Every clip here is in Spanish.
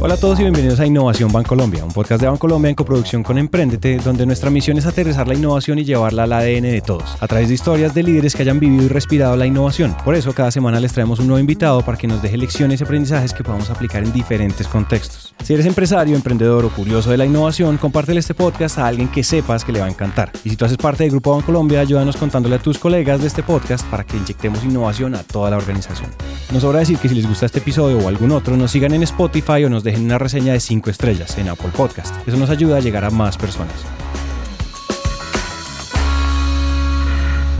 Hola a todos y bienvenidos a Innovación Bancolombia, un podcast de Bancolombia en coproducción con Emprendete, donde nuestra misión es aterrizar la innovación y llevarla al ADN de todos, a través de historias de líderes que hayan vivido y respirado la innovación. Por eso, cada semana les traemos un nuevo invitado para que nos deje lecciones y aprendizajes que podamos aplicar en diferentes contextos. Si eres empresario, emprendedor o curioso de la innovación, compártele este podcast a alguien que sepas que le va a encantar. Y si tú haces parte del Grupo Bancolombia, ayúdanos contándole a tus colegas de este podcast para que inyectemos innovación a toda la organización. Nos sobra decir que si les gusta este episodio o algún otro, nos sigan en Spotify o nos dejen una reseña de 5 estrellas en Apple Podcast. Eso nos ayuda a llegar a más personas.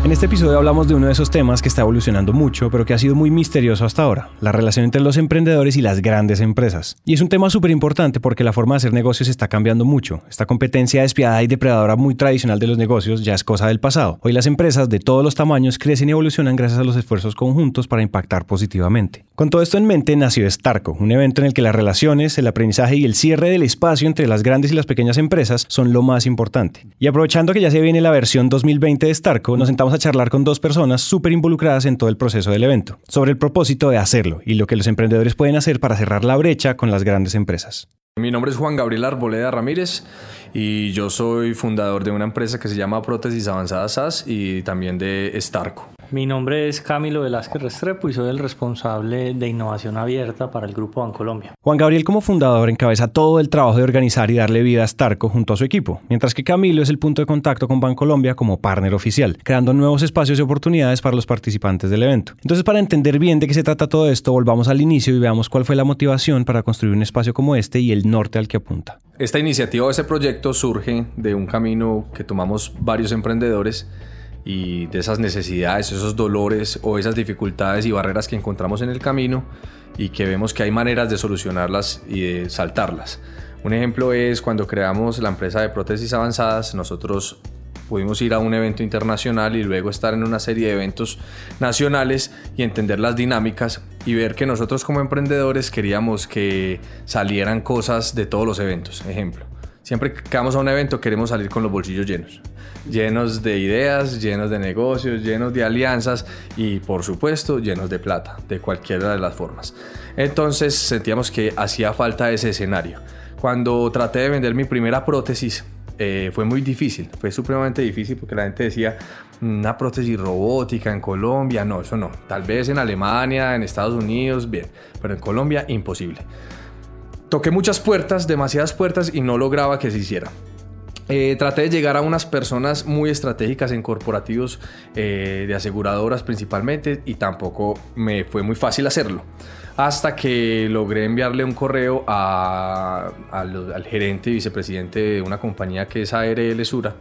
En este episodio hablamos de uno de esos temas que está evolucionando mucho, pero que ha sido muy misterioso hasta ahora, la relación entre los emprendedores y las grandes empresas. Y es un tema súper importante porque la forma de hacer negocios está cambiando mucho. Esta competencia despiadada y depredadora muy tradicional de los negocios ya es cosa del pasado. Hoy las empresas de todos los tamaños crecen y evolucionan gracias a los esfuerzos conjuntos para impactar positivamente. Con todo esto en mente nació Starco, un evento en el que las relaciones, el aprendizaje y el cierre del espacio entre las grandes y las pequeñas empresas son lo más importante. Y aprovechando que ya se viene la versión 2020 de Starco, nos sentamos a charlar con dos personas súper involucradas en todo el proceso del evento, sobre el propósito de hacerlo y lo que los emprendedores pueden hacer para cerrar la brecha con las grandes empresas. Mi nombre es Juan Gabriel Arboleda Ramírez y yo soy fundador de una empresa que se llama Prótesis Avanzadas SAS y también de Starco. Mi nombre es Camilo Velázquez Restrepo y soy el responsable de innovación abierta para el Grupo Bancolombia. Juan Gabriel como fundador encabeza todo el trabajo de organizar y darle vida a Starco junto a su equipo, mientras que Camilo es el punto de contacto con Bancolombia como partner oficial, creando nuevos espacios y oportunidades para los participantes del evento. Entonces, para entender bien de qué se trata todo esto, volvamos al inicio y veamos cuál fue la motivación para construir un espacio como este y el norte al que apunta. Esta iniciativa o ese proyecto surge de un camino que tomamos varios emprendedores y de esas necesidades, esos dolores o esas dificultades y barreras que encontramos en el camino y que vemos que hay maneras de solucionarlas y de saltarlas. Un ejemplo es cuando creamos la empresa de prótesis avanzadas, nosotros pudimos ir a un evento internacional y luego estar en una serie de eventos nacionales y entender las dinámicas y ver que nosotros como emprendedores queríamos que salieran cosas de todos los eventos. Ejemplo, siempre que vamos a un evento queremos salir con los bolsillos llenos llenos de ideas, llenos de negocios, llenos de alianzas y por supuesto llenos de plata, de cualquiera de las formas. Entonces sentíamos que hacía falta ese escenario. Cuando traté de vender mi primera prótesis, eh, fue muy difícil, fue supremamente difícil porque la gente decía, una prótesis robótica en Colombia, no, eso no, tal vez en Alemania, en Estados Unidos, bien, pero en Colombia imposible. Toqué muchas puertas, demasiadas puertas y no lograba que se hiciera. Eh, traté de llegar a unas personas muy estratégicas en corporativos eh, de aseguradoras principalmente y tampoco me fue muy fácil hacerlo. Hasta que logré enviarle un correo al gerente y vicepresidente de una compañía que es ARL Sura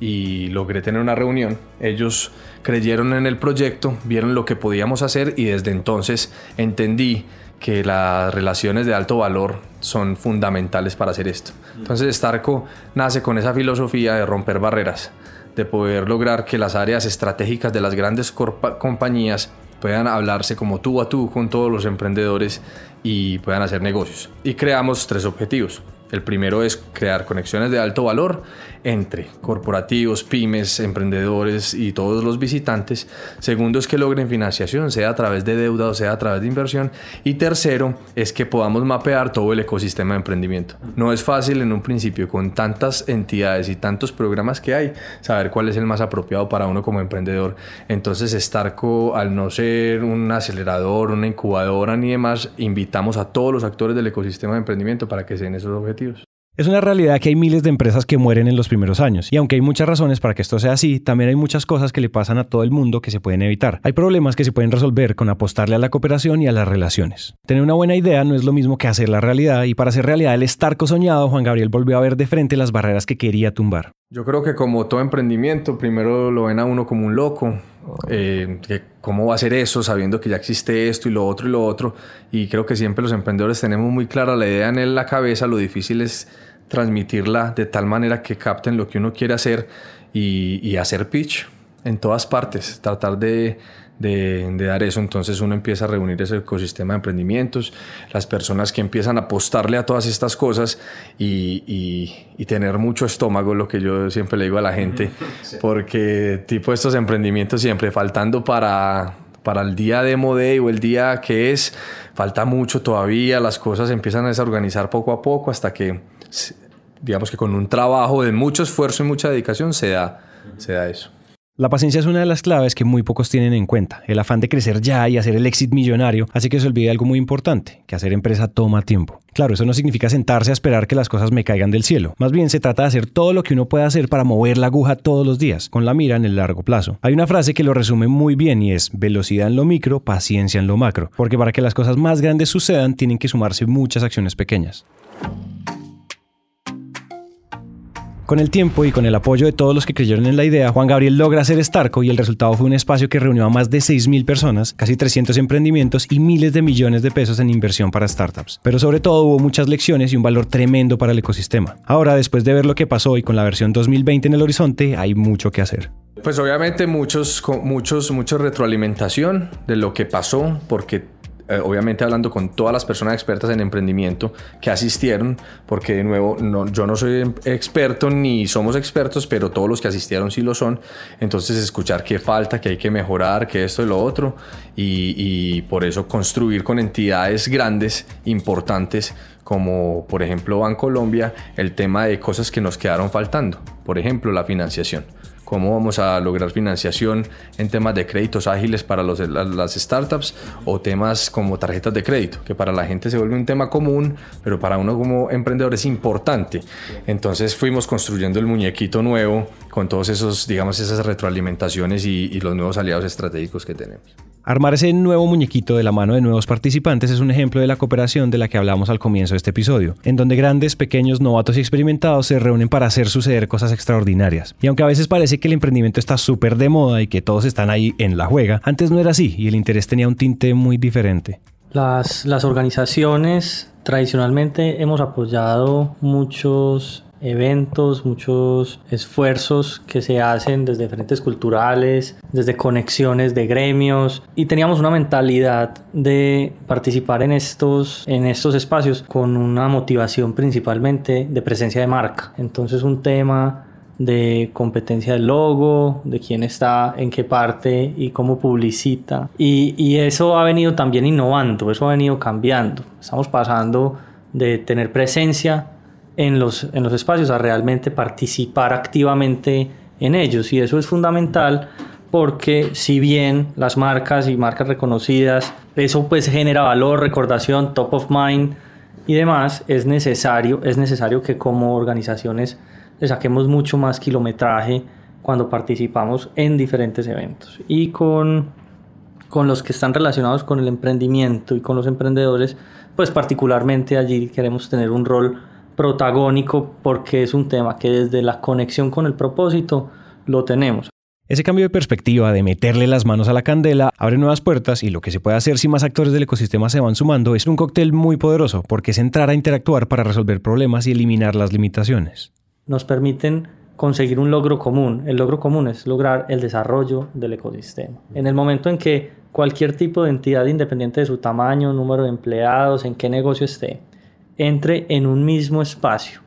y logré tener una reunión. Ellos creyeron en el proyecto, vieron lo que podíamos hacer y desde entonces entendí que las relaciones de alto valor son fundamentales para hacer esto. Entonces Starco nace con esa filosofía de romper barreras, de poder lograr que las áreas estratégicas de las grandes compañías puedan hablarse como tú a tú con todos los emprendedores y puedan hacer negocios. Y creamos tres objetivos. El primero es crear conexiones de alto valor entre corporativos, pymes, emprendedores y todos los visitantes. Segundo es que logren financiación, sea a través de deuda o sea a través de inversión. Y tercero es que podamos mapear todo el ecosistema de emprendimiento. No es fácil en un principio con tantas entidades y tantos programas que hay saber cuál es el más apropiado para uno como emprendedor. Entonces Starco, al no ser un acelerador, una incubadora ni demás, invitamos a todos los actores del ecosistema de emprendimiento para que se den esos objetivos. Es una realidad que hay miles de empresas que mueren en los primeros años, y aunque hay muchas razones para que esto sea así, también hay muchas cosas que le pasan a todo el mundo que se pueden evitar. Hay problemas que se pueden resolver con apostarle a la cooperación y a las relaciones. Tener una buena idea no es lo mismo que hacer la realidad, y para hacer realidad el estarco soñado, Juan Gabriel volvió a ver de frente las barreras que quería tumbar. Yo creo que como todo emprendimiento, primero lo ven a uno como un loco, eh, cómo va a ser eso sabiendo que ya existe esto y lo otro y lo otro. Y creo que siempre los emprendedores tenemos muy clara la idea en la cabeza, lo difícil es transmitirla de tal manera que capten lo que uno quiere hacer y, hacer pitch en todas partes, tratar de, dar eso. Entonces uno empieza a reunir ese ecosistema de emprendimientos, las personas que empiezan a apostarle a todas estas cosas y, tener mucho estómago, lo que yo siempre le digo a la gente, porque tipo estos emprendimientos siempre faltando para para el día de day o el día que es, falta mucho todavía, las cosas empiezan a desorganizar poco a poco hasta que, digamos que con un trabajo de mucho esfuerzo y mucha dedicación se da, se da eso. La paciencia es una de las claves que muy pocos tienen en cuenta. El afán de crecer ya y hacer el éxito millonario hace que se olvide algo muy importante, que hacer empresa toma tiempo. Claro, eso no significa sentarse a esperar que las cosas me caigan del cielo. Más bien se trata de hacer todo lo que uno puede hacer para mover la aguja todos los días, con la mira en el largo plazo. Hay una frase que lo resume muy bien y es velocidad en lo micro, paciencia en lo macro, porque para que las cosas más grandes sucedan tienen que sumarse muchas acciones pequeñas. Con el tiempo y con el apoyo de todos los que creyeron en la idea, Juan Gabriel logra hacer Starco y el resultado fue un espacio que reunió a más de 6.000 personas, casi 300 emprendimientos y miles de millones de pesos en inversión para startups. Pero sobre todo hubo muchas lecciones y un valor tremendo para el ecosistema. Ahora, después de ver lo que pasó y con la versión 2020 en el horizonte, hay mucho que hacer. Pues obviamente muchos, muchos, mucha retroalimentación de lo que pasó, porque eh, obviamente hablando con todas las personas expertas en emprendimiento que asistieron, porque de nuevo yo no soy em, experto ni somos expertos, pero todos los que asistieron sí lo son, entonces escuchar qué falta, qué hay que mejorar, qué esto y lo otro, y, y por eso construir con entidades grandes, importantes, como por ejemplo Bancolombia, el tema de cosas que nos quedaron faltando, por ejemplo la financiación cómo vamos a lograr financiación en temas de créditos ágiles para las startups o temas como tarjetas de crédito, que para la gente se vuelve un tema común, pero para uno como emprendedor es importante. Entonces fuimos construyendo el muñequito nuevo con todos esos, digamos, esas retroalimentaciones y los nuevos aliados estratégicos que tenemos. Armar ese nuevo muñequito de la mano de nuevos participantes es un ejemplo de la cooperación de la que hablamos al comienzo de este episodio, en donde grandes, pequeños, novatos y experimentados se reúnen para hacer suceder cosas extraordinarias. Y aunque a veces parece que el emprendimiento está súper de moda y que todos están ahí en la juega, antes no era así y el interés tenía un tinte muy diferente. Las, las organizaciones tradicionalmente hemos apoyado muchos eventos, muchos esfuerzos que se hacen desde frentes culturales, desde conexiones de gremios y teníamos una mentalidad de participar en estos, en estos espacios con una motivación principalmente de presencia de marca. Entonces un tema de competencia del logo, de quién está en qué parte y cómo publicita. Y, y eso ha venido también innovando, eso ha venido cambiando. Estamos pasando de tener presencia en los, en los espacios a realmente participar activamente en ellos. Y eso es fundamental porque si bien las marcas y marcas reconocidas, eso pues genera valor, recordación, top of mind y demás, es necesario, es necesario que como organizaciones le saquemos mucho más kilometraje cuando participamos en diferentes eventos. Y con, con los que están relacionados con el emprendimiento y con los emprendedores, pues particularmente allí queremos tener un rol protagónico porque es un tema que desde la conexión con el propósito lo tenemos. Ese cambio de perspectiva de meterle las manos a la candela abre nuevas puertas y lo que se puede hacer si más actores del ecosistema se van sumando es un cóctel muy poderoso porque es entrar a interactuar para resolver problemas y eliminar las limitaciones. Nos permiten conseguir un logro común. El logro común es lograr el desarrollo del ecosistema. En el momento en que cualquier tipo de entidad independiente de su tamaño, número de empleados, en qué negocio esté, entre en un mismo espacio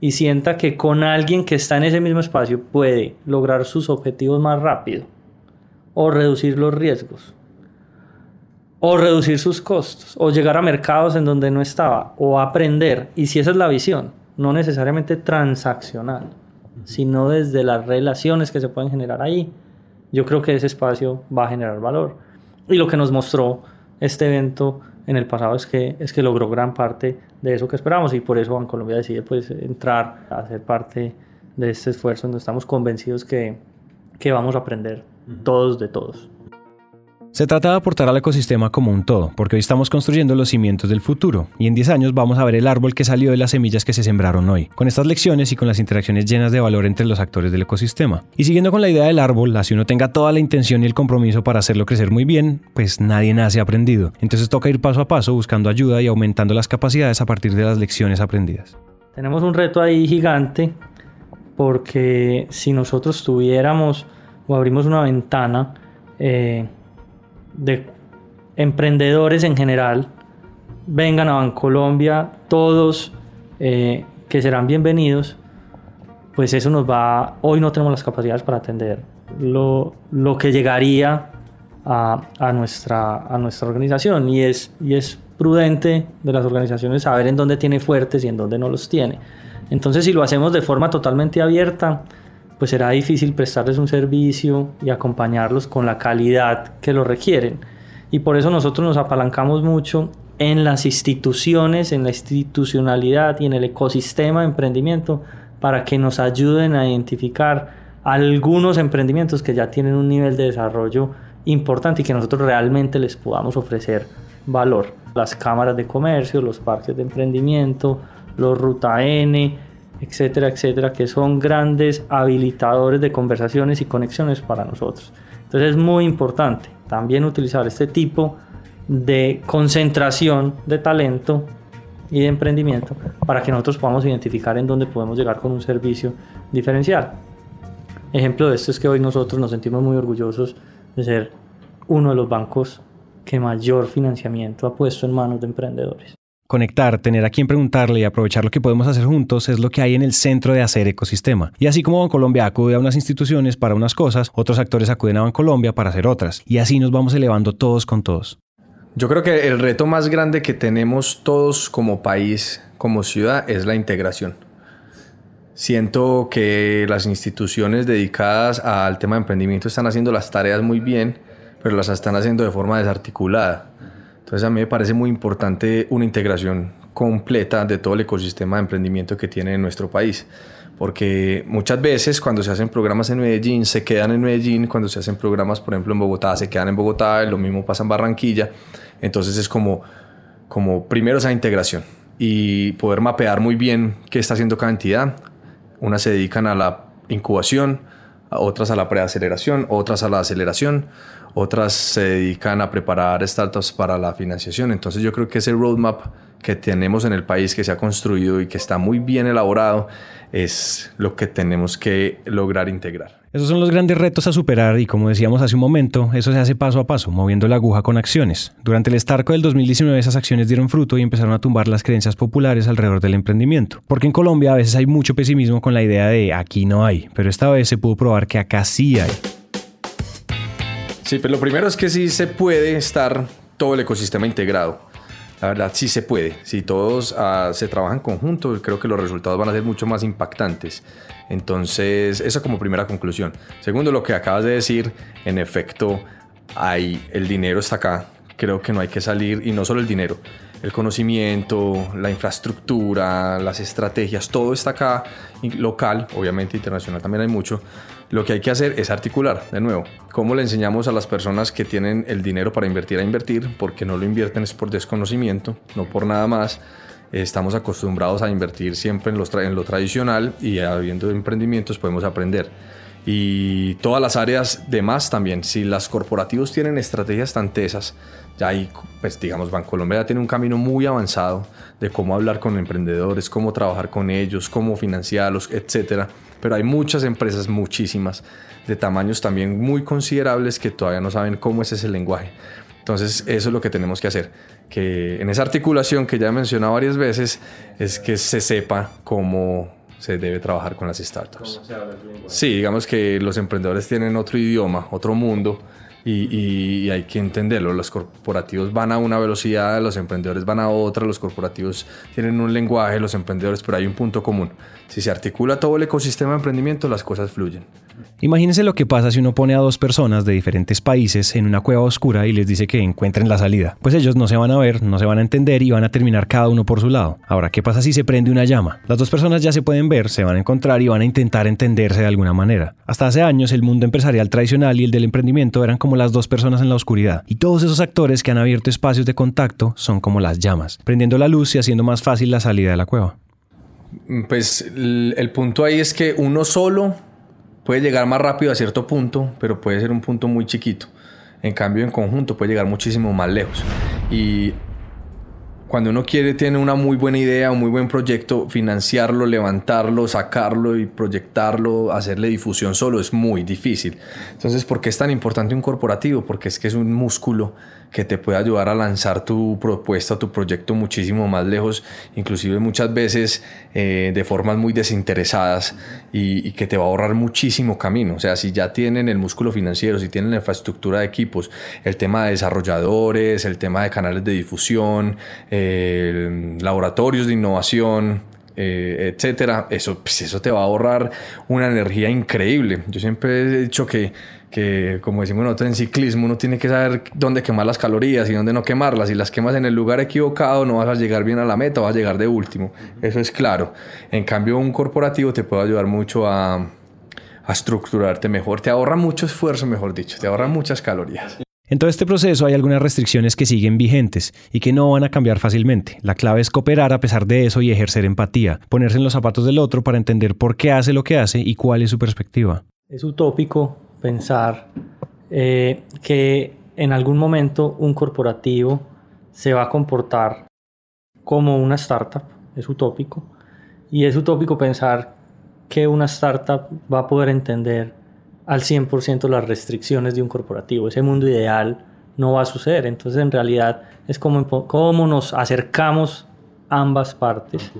y sienta que con alguien que está en ese mismo espacio puede lograr sus objetivos más rápido o reducir los riesgos o reducir sus costos o llegar a mercados en donde no estaba o aprender. Y si esa es la visión no necesariamente transaccional sino desde las relaciones que se pueden generar ahí yo creo que ese espacio va a generar valor. Y lo que nos mostró este evento en el pasado es que, es que logró gran parte de eso que esperamos y por eso Colombia decide pues entrar a ser parte de este esfuerzo donde estamos convencidos que, que vamos a aprender todos de todos. Se trata de aportar al ecosistema como un todo, porque hoy estamos construyendo los cimientos del futuro, y en 10 años vamos a ver el árbol que salió de las semillas que se sembraron hoy, con estas lecciones y con las interacciones llenas de valor entre los actores del ecosistema. Y siguiendo con la idea del árbol, así uno tenga toda la intención y el compromiso para hacerlo crecer muy bien, pues nadie nace aprendido. Entonces toca ir paso a paso buscando ayuda y aumentando las capacidades a partir de las lecciones aprendidas. Tenemos un reto ahí gigante, porque si nosotros tuviéramos o abrimos una ventana, eh, de emprendedores en general vengan a Bancolombia, todos eh, que serán bienvenidos, pues eso nos va, hoy no tenemos las capacidades para atender lo, lo que llegaría a, nuestra, a nuestra organización y es, y es prudente de las organizaciones saber en dónde tiene fuertes y en dónde no los tiene. Entonces si lo hacemos de forma totalmente abierta, pues será difícil prestarles un servicio y acompañarlos con la calidad que lo requieren. Y por eso nosotros nos apalancamos mucho en las instituciones, en la institucionalidad y en el ecosistema de emprendimiento para que nos ayuden a identificar algunos emprendimientos que ya tienen un nivel de desarrollo importante y que nosotros realmente les podamos ofrecer valor. Las cámaras de comercio, los parques de emprendimiento, los Ruta N, etcétera, etcétera, que son grandes habilitadores de conversaciones y conexiones para nosotros. Entonces es muy importante también utilizar este tipo de concentración de talento y de emprendimiento para que nosotros podamos identificar en dónde podemos llegar con un servicio diferencial. Ejemplo de esto es que hoy nosotros nos sentimos muy orgullosos de ser uno de los bancos que mayor financiamiento ha puesto en manos de emprendedores. Conectar, tener a quien preguntarle y aprovechar lo que podemos hacer juntos es lo que hay en el centro de hacer ecosistema. Y así como Bancolombia acude a unas instituciones para unas cosas, otros actores acuden a Bancolombia para hacer otras. Y así nos vamos elevando todos con todos. Yo creo que el reto más grande que tenemos todos como país, como ciudad, es la integración. Siento que las instituciones dedicadas al tema de emprendimiento están haciendo las tareas muy bien, pero las están haciendo de forma desarticulada. Entonces a mí me parece muy importante una integración completa de todo el ecosistema de emprendimiento que tiene en nuestro país. Porque muchas veces cuando se hacen programas en Medellín se quedan en Medellín, cuando se hacen programas por ejemplo en Bogotá se quedan en Bogotá, lo mismo pasa en Barranquilla. Entonces es como, como primero esa integración y poder mapear muy bien qué está haciendo cada entidad. Unas se dedican a la incubación, otras a la preaceleración, otras a la aceleración, otras se dedican a preparar startups para la financiación. Entonces yo creo que ese roadmap que tenemos en el país, que se ha construido y que está muy bien elaborado, es lo que tenemos que lograr integrar. Esos son los grandes retos a superar y como decíamos hace un momento, eso se hace paso a paso, moviendo la aguja con acciones. Durante el estarco del 2019 esas acciones dieron fruto y empezaron a tumbar las creencias populares alrededor del emprendimiento. Porque en Colombia a veces hay mucho pesimismo con la idea de aquí no hay, pero esta vez se pudo probar que acá sí hay. Sí, pero lo primero es que sí se puede estar todo el ecosistema integrado. La verdad, sí se puede. Si todos uh, se trabajan conjuntos, creo que los resultados van a ser mucho más impactantes. Entonces, eso como primera conclusión. Segundo, lo que acabas de decir, en efecto, hay, el dinero está acá. Creo que no hay que salir, y no solo el dinero, el conocimiento, la infraestructura, las estrategias, todo está acá, local, obviamente internacional también hay mucho, lo que hay que hacer es articular, de nuevo, cómo le enseñamos a las personas que tienen el dinero para invertir a invertir, porque no lo invierten es por desconocimiento, no por nada más. Estamos acostumbrados a invertir siempre en, lo tradicional y habiendo emprendimientos podemos aprender. Y todas las áreas de más también. Si las corporativos tienen estrategias tan tesas, ya ahí, pues digamos, Bancolombia ya tiene un camino muy avanzado de cómo hablar con emprendedores, cómo trabajar con ellos, cómo financiarlos, etcétera pero hay muchas empresas, muchísimas, de tamaños también muy considerables que todavía no saben cómo es ese lenguaje. Entonces, eso es lo que tenemos que hacer, que en esa articulación que ya he mencionado varias veces, es que se sepa cómo se debe trabajar con las startups. Sí, digamos que los emprendedores tienen otro idioma, otro mundo, y, hay que entenderlo. Los corporativos van a una velocidad, los emprendedores van a otra, los corporativos tienen un lenguaje, los emprendedores, pero hay un punto común. Si se articula todo el ecosistema de emprendimiento, las cosas fluyen. Imagínense lo que pasa si uno pone a dos personas de diferentes países en una cueva oscura y les dice que encuentren la salida. Pues ellos no se van a ver, no se van a entender y van a terminar cada uno por su lado. Ahora, ¿qué pasa si se prende una llama? Las dos personas ya se pueden ver, se van a encontrar y van a intentar entenderse de alguna manera. Hasta hace años el mundo empresarial tradicional y el del emprendimiento eran como las dos personas en la oscuridad. Y todos esos actores que han abierto espacios de contacto son como las llamas, prendiendo la luz y haciendo más fácil la salida de la cueva. Pues el punto ahí es que uno solo puede llegar más rápido a cierto punto, pero puede ser un punto muy chiquito. En cambio, en conjunto puede llegar muchísimo más lejos. Y cuando uno quiere, tiene una muy buena idea, un muy buen proyecto, financiarlo, levantarlo, sacarlo y proyectarlo, hacerle difusión solo es muy difícil. Entonces, ¿por qué es tan importante un corporativo? Porque es que es un músculo que te puede ayudar a lanzar tu propuesta, tu proyecto muchísimo más lejos, inclusive muchas veces eh, de formas muy desinteresadas y, que te va a ahorrar muchísimo camino. O sea, si ya tienen el músculo financiero, si tienen la infraestructura de equipos, el tema de desarrolladores, el tema de canales de difusión, laboratorios de innovación, eh, etcétera, eso, pues eso te va a ahorrar una energía increíble. Yo siempre he dicho que, que, como decimos nosotros en ciclismo, uno tiene que saber dónde quemar las calorías y dónde no quemarlas. Si las quemas en el lugar equivocado, no vas a llegar bien a la meta, vas a llegar de último. Eso es claro. En cambio, un corporativo te puede ayudar mucho a, a estructurarte mejor. Te ahorra mucho esfuerzo, mejor dicho. Te ahorra muchas calorías. En todo este proceso hay algunas restricciones que siguen vigentes y que no van a cambiar fácilmente. La clave es cooperar a pesar de eso y ejercer empatía, ponerse en los zapatos del otro para entender por qué hace lo que hace y cuál es su perspectiva. Es utópico pensar eh, que en algún momento un corporativo se va a comportar como una startup, es utópico, y es utópico pensar que una startup va a poder entender al 100% las restricciones de un corporativo. Ese mundo ideal no va a suceder. Entonces, en realidad, es como cómo nos acercamos ambas partes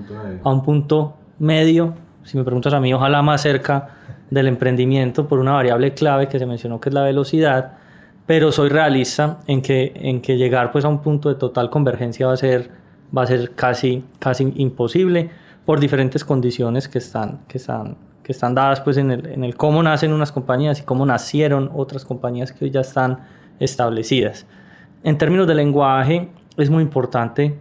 a un punto medio. Si me preguntas a mí, ojalá más cerca del emprendimiento por una variable clave que se mencionó que es la velocidad, pero soy realista en que, en que llegar pues a un punto de total convergencia va a ser, va a ser casi, casi imposible por diferentes condiciones que están, que están que están dadas pues en el, en el cómo nacen unas compañías y cómo nacieron otras compañías que hoy ya están establecidas. En términos de lenguaje, es muy importante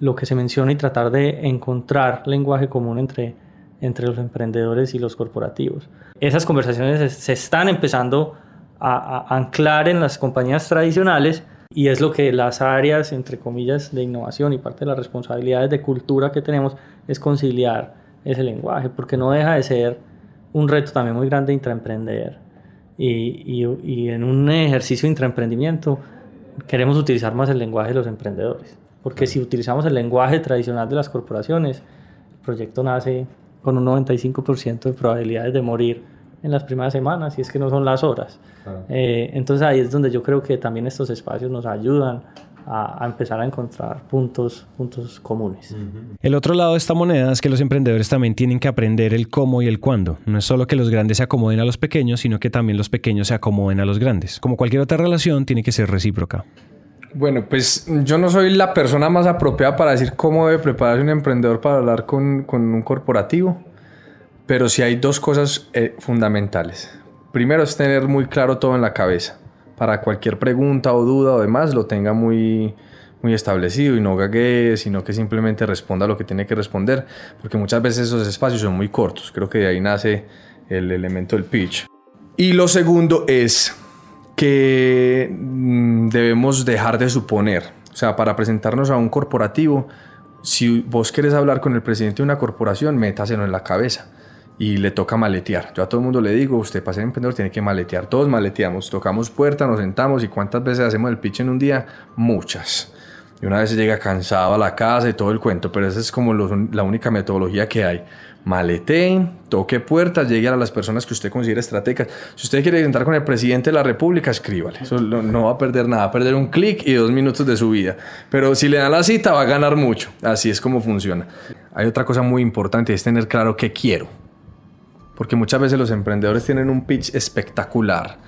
lo que se menciona y tratar de encontrar lenguaje común entre, entre los emprendedores y los corporativos. Esas conversaciones se están empezando a, a, anclar en las compañías tradicionales y es lo que las áreas, entre comillas, de innovación y parte de las responsabilidades de cultura que tenemos es conciliar ese lenguaje, porque no deja de ser un reto también muy grande intraemprender. Y, y, y en un ejercicio de intraemprendimiento queremos utilizar más el lenguaje de los emprendedores. Porque si utilizamos el lenguaje tradicional de las corporaciones, el proyecto nace con un 95% de probabilidades de morir en las primeras semanas, y es que no son las horas. Eh, entonces ahí es donde yo creo que también estos espacios nos ayudan a, empezar a encontrar puntos, puntos comunes. El otro lado de esta moneda es que los emprendedores también tienen que aprender el cómo y el cuándo. No es solo que los grandes se acomoden a los pequeños, sino que también los pequeños se acomoden a los grandes. Como cualquier otra relación, tiene que ser recíproca. Bueno, pues yo no soy la persona más apropiada para decir cómo debe prepararse un emprendedor para hablar con, con un corporativo, pero sí hay dos cosas eh, fundamentales. Primero es tener muy claro todo en la cabeza para cualquier pregunta o duda o demás lo tenga muy, muy establecido y no gague, sino que simplemente responda lo que tiene que responder, porque muchas veces esos espacios son muy cortos. Creo que de ahí nace el elemento del pitch. Y lo segundo es que mm, debemos dejar de suponer, o sea, para presentarnos a un corporativo, si vos querés hablar con el presidente de una corporación, métaselo en la cabeza y le toca maletear. Yo a todo el mundo le digo, usted para ser emprendedor tiene que maletear. Todos maleteamos, tocamos puerta, nos sentamos y cuántas veces hacemos el pitch en un día? Muchas. Y una vez se llega cansado a la casa y todo el cuento, pero esa es como la única metodología que hay. Maletee, toque puertas, llegue a las personas que usted considera estratégicas. Si usted quiere entrar con el presidente de la República, escríbale. Eso no va a perder nada, va a perder un clic y dos minutos de su vida. Pero si le da la cita, va a ganar mucho. Así es como funciona. Hay otra cosa muy importante, es tener claro qué quiero porque muchas veces los emprendedores tienen un pitch espectacular,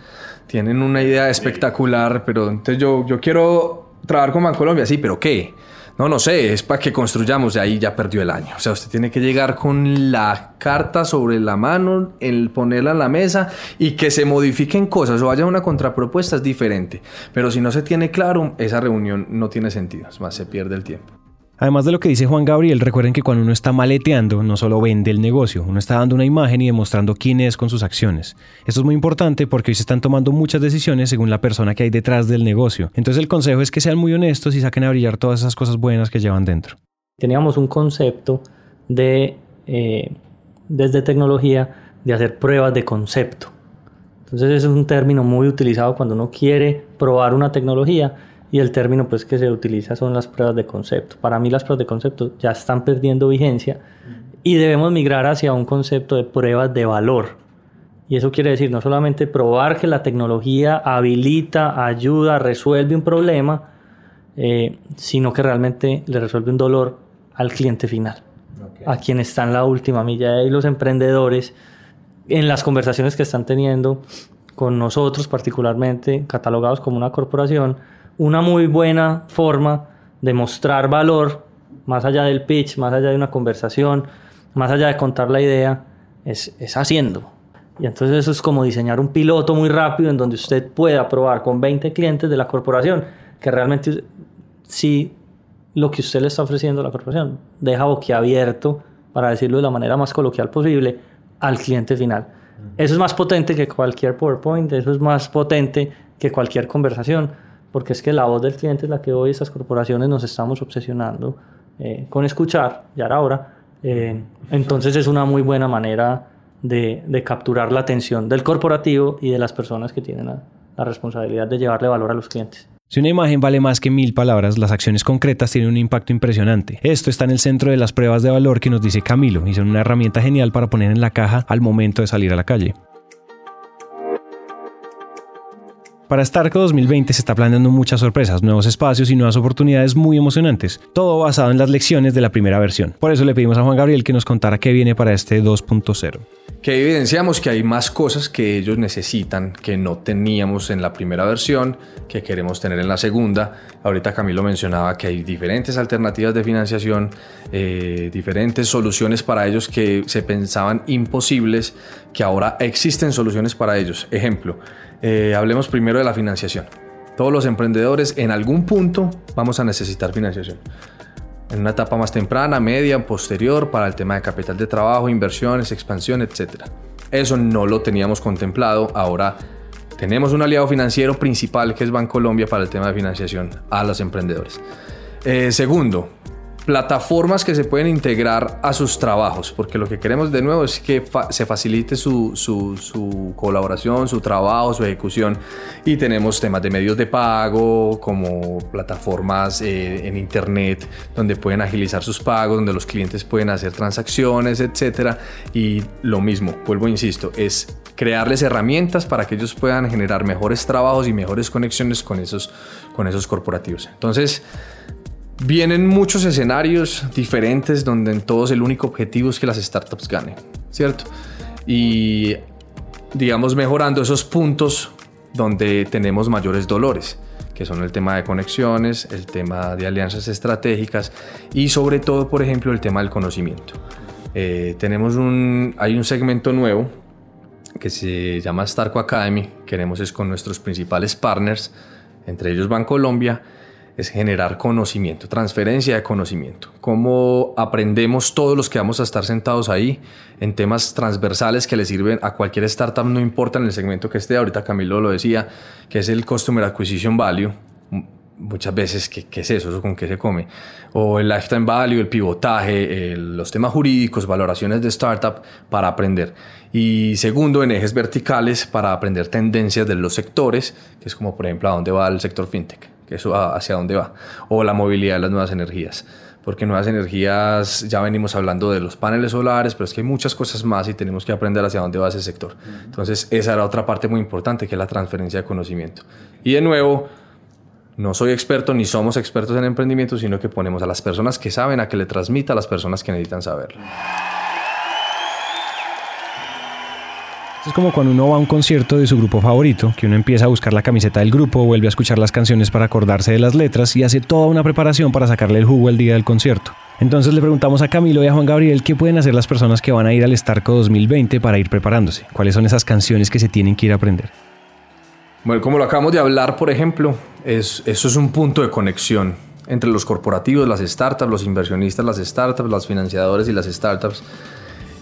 tienen una idea espectacular, pero entonces yo, yo quiero trabajar con Bancolombia, sí, pero ¿qué? No, no sé, es para que construyamos, de ahí ya perdió el año. O sea, usted tiene que llegar con la carta sobre la mano, el ponerla en la mesa y que se modifiquen cosas o haya una contrapropuesta es diferente. Pero si no se tiene claro, esa reunión no tiene sentido, es más, se pierde el tiempo. Además de lo que dice Juan Gabriel, recuerden que cuando uno está maleteando, no solo vende el negocio, uno está dando una imagen y demostrando quién es con sus acciones. Esto es muy importante porque hoy se están tomando muchas decisiones según la persona que hay detrás del negocio. Entonces el consejo es que sean muy honestos y saquen a brillar todas esas cosas buenas que llevan dentro. Teníamos un concepto de, eh, desde tecnología, de hacer pruebas de concepto. Entonces es un término muy utilizado cuando uno quiere probar una tecnología y el término pues que se utiliza son las pruebas de concepto. Para mí las pruebas de concepto ya están perdiendo vigencia y debemos migrar hacia un concepto de pruebas de valor. Y eso quiere decir no solamente probar que la tecnología habilita, ayuda, resuelve un problema, eh, sino que realmente le resuelve un dolor al cliente final, a quien está en la última milla. Y los emprendedores, en las conversaciones que están teniendo con nosotros particularmente, catalogados como una corporación, una muy buena forma de mostrar valor, más allá del pitch, más allá de una conversación, más allá de contar la idea, es, es haciendo. Y entonces eso es como diseñar un piloto muy rápido en donde usted pueda probar con 20 clientes de la corporación que realmente si lo que usted le está ofreciendo a la corporación deja boquiabierto, para decirlo de la manera más coloquial posible, al cliente final. Eso es más potente que cualquier PowerPoint, eso es más potente que cualquier conversación porque es que la voz del cliente es la que hoy estas corporaciones nos estamos obsesionando eh, con escuchar, ya era hora. Eh, entonces es una muy buena manera de, capturar la atención del corporativo y de las personas que tienen la, la responsabilidad de llevarle valor a los clientes. Si una imagen vale más que mil palabras, las acciones concretas tienen un impacto impresionante. Esto está en el centro de las pruebas de valor que nos dice Camilo y son una herramienta genial para poner en la caja al momento de salir a la calle. Para Starco 2020 se está planeando muchas sorpresas, nuevos espacios y nuevas oportunidades muy emocionantes, todo basado en las lecciones de la primera versión. Por eso le pedimos a Juan Gabriel que nos contara qué viene para este 2.0 que evidenciamos que hay más cosas que ellos necesitan que no teníamos en la primera versión, que queremos tener en la segunda. Ahorita Camilo mencionaba que hay diferentes alternativas de financiación, eh, diferentes soluciones para ellos que se pensaban imposibles, que ahora existen soluciones para ellos. Ejemplo, eh, hablemos primero de la financiación. Todos los emprendedores en algún punto vamos a necesitar financiación en una etapa más temprana, media, posterior, para el tema de capital de trabajo, inversiones, expansión, etc. Eso no lo teníamos contemplado, ahora tenemos un aliado financiero principal que es Bancolombia para el tema de financiación a los emprendedores. Eh, segundo, plataformas que se pueden integrar a sus trabajos, porque lo que queremos de nuevo es que se facilite su, su, colaboración, su trabajo, su ejecución. Y tenemos temas de medios de pago, como plataformas eh, en Internet, donde pueden agilizar sus pagos, donde los clientes pueden hacer transacciones, etc. Y lo mismo, vuelvo, insisto, es crearles herramientas para que ellos puedan generar mejores trabajos y mejores conexiones con esos, con esos corporativos. Entonces, Vienen muchos escenarios diferentes donde en todos el único objetivo es que las startups ganen, ¿cierto? Y digamos mejorando esos puntos donde tenemos mayores dolores, que son el tema de conexiones, el tema de alianzas estratégicas y sobre todo, por ejemplo, el tema del conocimiento. Eh, tenemos un, hay un segmento nuevo que se llama Starco Academy, queremos es con nuestros principales partners, entre ellos Bancolombia, es generar conocimiento, transferencia de conocimiento. Cómo aprendemos todos los que vamos a estar sentados ahí en temas transversales que le sirven a cualquier startup, no importa en el segmento que esté. Ahorita Camilo lo decía, que es el Customer Acquisition Value. Muchas veces, ¿qué, es eso? ¿Eso con qué se come? O el Lifetime Value, el pivotaje, los temas jurídicos, valoraciones de startup para aprender. Y segundo, en ejes verticales para aprender tendencias de los sectores, que es como por ejemplo a dónde va el sector fintech eso hacia dónde va, o la movilidad de las nuevas energías. Porque nuevas energías, ya venimos hablando de los paneles solares, pero es que hay muchas cosas más y tenemos que aprender hacia dónde va ese sector. Entonces, esa era otra parte muy importante, que es la transferencia de conocimiento. Y de nuevo, no soy experto ni somos expertos en emprendimiento, sino que ponemos a las personas que saben a que le transmita a las personas que necesitan saberlo. Es como cuando uno va a un concierto de su grupo favorito, que uno empieza a buscar la camiseta del grupo, vuelve a escuchar las canciones para acordarse de las letras y hace toda una preparación para sacarle el jugo el día del concierto. Entonces le preguntamos a Camilo y a Juan Gabriel qué pueden hacer las personas que van a ir al Starco 2020 para ir preparándose. ¿Cuáles son esas canciones que se tienen que ir a aprender? Bueno, como lo acabamos de hablar, por ejemplo, es, eso es un punto de conexión entre los corporativos, las startups, los inversionistas, las startups, los financiadores y las startups.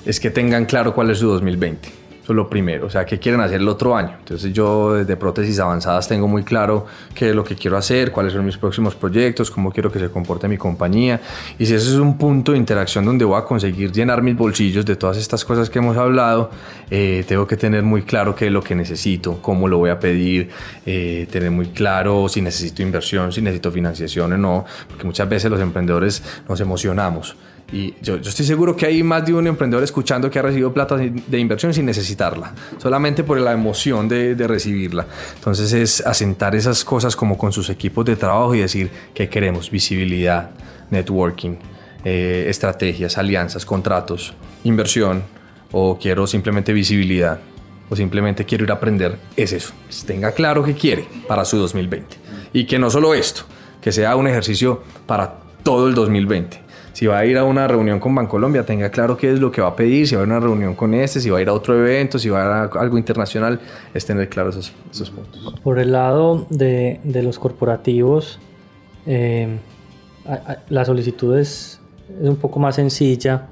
Es que tengan claro cuál es su 2020 Lo primero, o sea, ¿qué quieren hacer el otro año? Entonces yo desde prótesis avanzadas tengo muy claro qué es lo que quiero hacer, cuáles son mis próximos proyectos, cómo quiero que se comporte mi compañía. Y si ese es un punto de interacción donde voy a conseguir llenar mis bolsillos de todas estas cosas que hemos hablado, eh, tengo que tener muy claro qué es lo que necesito, cómo lo voy a pedir, eh, tener muy claro si necesito inversión, si necesito financiación o no, porque muchas veces los emprendedores nos emocionamos y yo, yo, estoy seguro que hay más de un emprendedor escuchando que ha recibido plata de inversión sin necesitarla, solamente por la emoción de, de, recibirla. Entonces es asentar esas cosas como con sus equipos de trabajo y decir que queremos visibilidad, networking, eh, estrategias, alianzas, contratos, inversión o quiero simplemente visibilidad o simplemente quiero ir a aprender. Es eso. Tenga claro qué quiere para su 2020. Y que no solo esto, que sea un ejercicio para todo el 2020 si va a ir a una reunión con Bancolombia, tenga claro qué es lo que va a pedir, si va a ir a una reunión con este, si va a ir a otro evento, si va a, ir a algo internacional, es tener claro esos, esos puntos. Por el lado de, de los corporativos, eh, la solicitud es, es, un poco más sencilla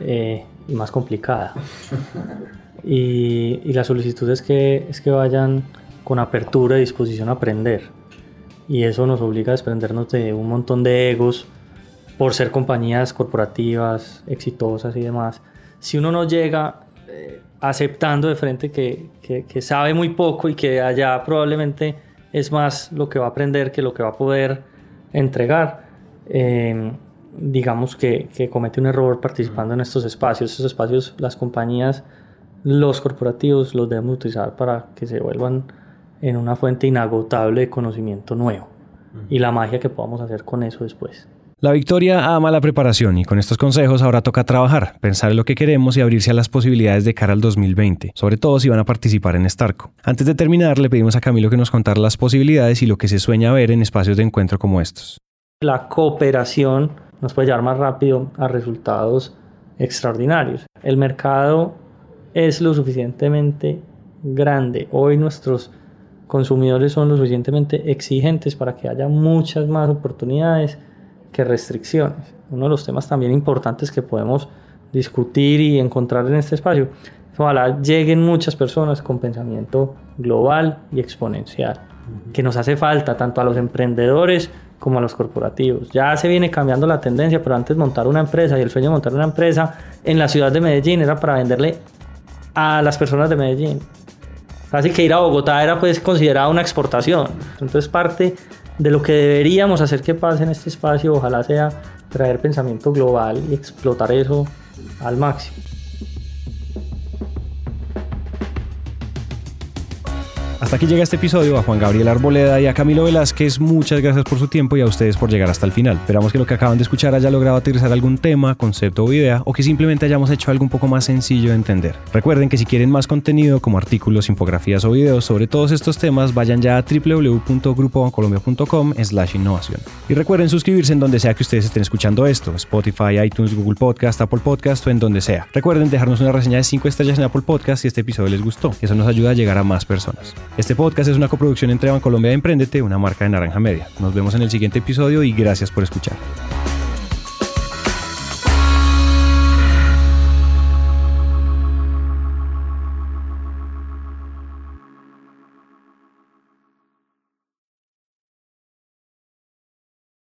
eh, y más complicada. y, y, la solicitud es que, es que vayan con apertura y disposición a aprender. Y eso nos obliga a desprendernos de un montón de egos por ser compañías corporativas exitosas y demás, si uno no llega eh, aceptando de frente que, que, sabe muy poco y que allá probablemente es más lo que va a aprender que lo que va a poder entregar, em, digamos que, que, comete un error participando en estos espacios. Estos espacios las compañías, los corporativos los debemos utilizar para que se vuelvan en una fuente inagotable de conocimiento nuevo y la magia que podamos hacer con eso después. La Victoria ama la preparación y con estos consejos ahora toca trabajar, pensar en lo que queremos y abrirse a las posibilidades de cara al 2020, sobre todo si van a participar en Starco. Antes de terminar, le pedimos a Camilo que nos contara las posibilidades y lo que se sueña ver en espacios de encuentro como estos. La cooperación nos puede llevar más rápido a resultados extraordinarios. El mercado es lo suficientemente grande. Hoy nuestros consumidores son lo suficientemente exigentes para que haya muchas más oportunidades que restricciones. Uno de los temas también importantes que podemos discutir y encontrar en este espacio. Ojalá lleguen muchas personas con pensamiento global y exponencial, que nos hace falta tanto a los emprendedores como a los corporativos. Ya se viene cambiando la tendencia, pero antes montar una empresa y el sueño de montar una empresa en la ciudad de Medellín era para venderle a las personas de Medellín. Casi que ir a Bogotá era pues considerada una exportación. Entonces parte de lo que deberíamos hacer que pase en este espacio, ojalá sea traer pensamiento global y explotar eso al máximo. Hasta aquí llega este episodio. A Juan Gabriel Arboleda y a Camilo Velázquez, muchas gracias por su tiempo y a ustedes por llegar hasta el final. Esperamos que lo que acaban de escuchar haya logrado aterrizar algún tema, concepto o idea, o que simplemente hayamos hecho algo un poco más sencillo de entender. Recuerden que si quieren más contenido como artículos, infografías o videos sobre todos estos temas, vayan ya a www.grupobancolombia.com slash innovación. Y recuerden suscribirse en donde sea que ustedes estén escuchando esto, Spotify, iTunes, Google Podcast, Apple Podcast o en donde sea. Recuerden dejarnos una reseña de 5 estrellas en Apple Podcast si este episodio les gustó. Eso nos ayuda a llegar a más personas. Este podcast es una coproducción entre Bancolombia y Emprendete, una marca de Naranja Media. Nos vemos en el siguiente episodio y gracias por escuchar.